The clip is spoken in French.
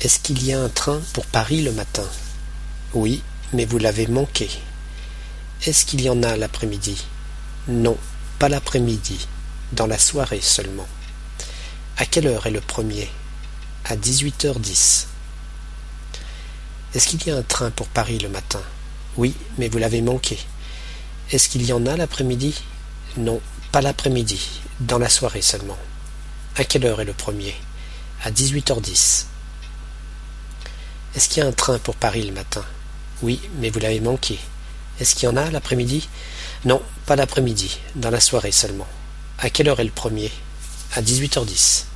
Est-ce qu'il y a un train pour Paris le matin? Oui, mais vous l'avez manqué. Est-ce qu'il y en a l'après-midi? Non, pas l'après-midi, dans la soirée seulement. À quelle heure est le premier? À 18h10. Est-ce qu'il y a un train pour Paris le matin? Oui, mais vous l'avez manqué. Est-ce qu'il y en a l'après-midi? Non, pas l'après-midi, dans la soirée seulement. À quelle heure est le premier? À 18h10. Est-ce qu'il y a un train pour Paris le matin? Oui, mais vous l'avez manqué. Est-ce qu'il y en a l'après-midi? Non, pas l'après-midi, dans la soirée seulement. À quelle heure est le premier? À 18h10.